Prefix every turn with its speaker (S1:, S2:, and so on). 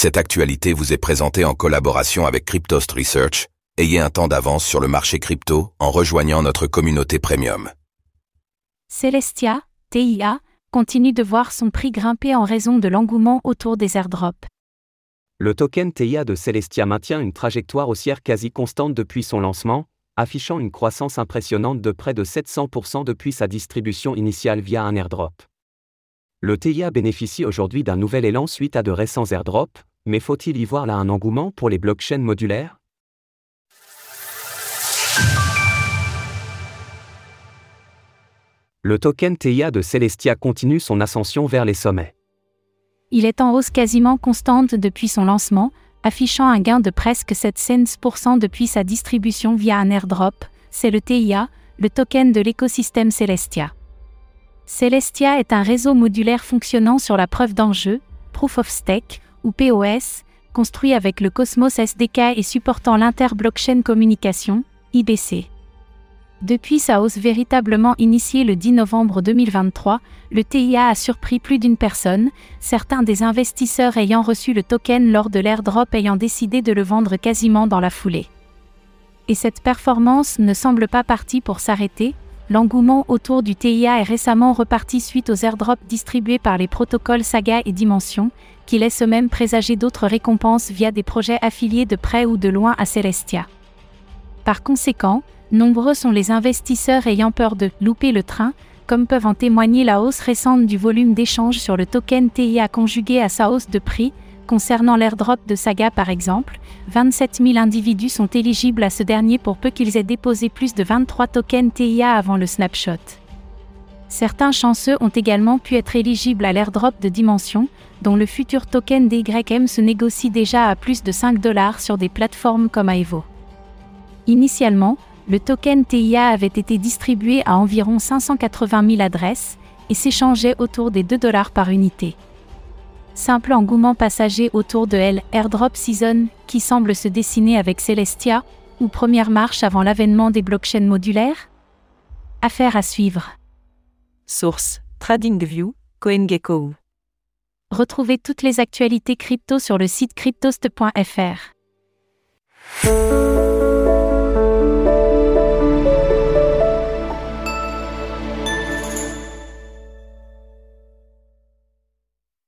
S1: Cette actualité vous est présentée en collaboration avec Cryptost Research. Ayez un temps d'avance sur le marché crypto en rejoignant notre communauté premium.
S2: Celestia, TIA, continue de voir son prix grimper en raison de l'engouement autour des airdrops.
S3: Le token TIA de Celestia maintient une trajectoire haussière quasi constante depuis son lancement, affichant une croissance impressionnante de près de 700% depuis sa distribution initiale via un airdrop. Le TIA bénéficie aujourd'hui d'un nouvel élan suite à de récents airdrops, mais faut-il y voir là un engouement pour les blockchains modulaires? Le token TIA de Celestia continue son ascension vers les sommets.
S2: Il est en hausse quasiment constante depuis son lancement, affichant un gain de presque 7 cents depuis sa distribution via un airdrop, c'est le TIA, le token de l'écosystème Celestia. Celestia est un réseau modulaire fonctionnant sur la preuve d'enjeu, Proof of Stake, ou POS, construit avec le Cosmos SDK et supportant l'inter-blockchain communication, IBC. Depuis sa hausse véritablement initiée le 10 novembre 2023, le TIA a surpris plus d'une personne, certains des investisseurs ayant reçu le token lors de l'airdrop ayant décidé de le vendre quasiment dans la foulée. Et cette performance ne semble pas partie pour s'arrêter, l'engouement autour du TIA est récemment reparti suite aux airdrops distribués par les protocoles Saga et Dimension, qui laissent eux-mêmes présager d'autres récompenses via des projets affiliés de près ou de loin à Celestia. Par conséquent, nombreux sont les investisseurs ayant peur de louper le train, comme peuvent en témoigner la hausse récente du volume d'échanges sur le token TIA conjugué à sa hausse de prix. Concernant l'airdrop de Saga par exemple, 27 000 individus sont éligibles à ce dernier pour peu qu'ils aient déposé plus de 23 tokens TIA avant le snapshot. Certains chanceux ont également pu être éligibles à l'airdrop de Dimension, dont le futur token DYM se négocie déjà à plus de 5 dollars sur des plateformes comme Aevo. Initialement, le token TIA avait été distribué à environ 580 000 adresses et s'échangeait autour des 2 dollars par unité. Simple engouement passager autour de L, Airdrop Season, qui semble se dessiner avec Celestia, ou première marche avant l'avènement des blockchains modulaires? Affaire à suivre.
S4: Source TradingView, CoinGecko.
S2: Retrouvez toutes les actualités crypto sur le site cryptost.fr.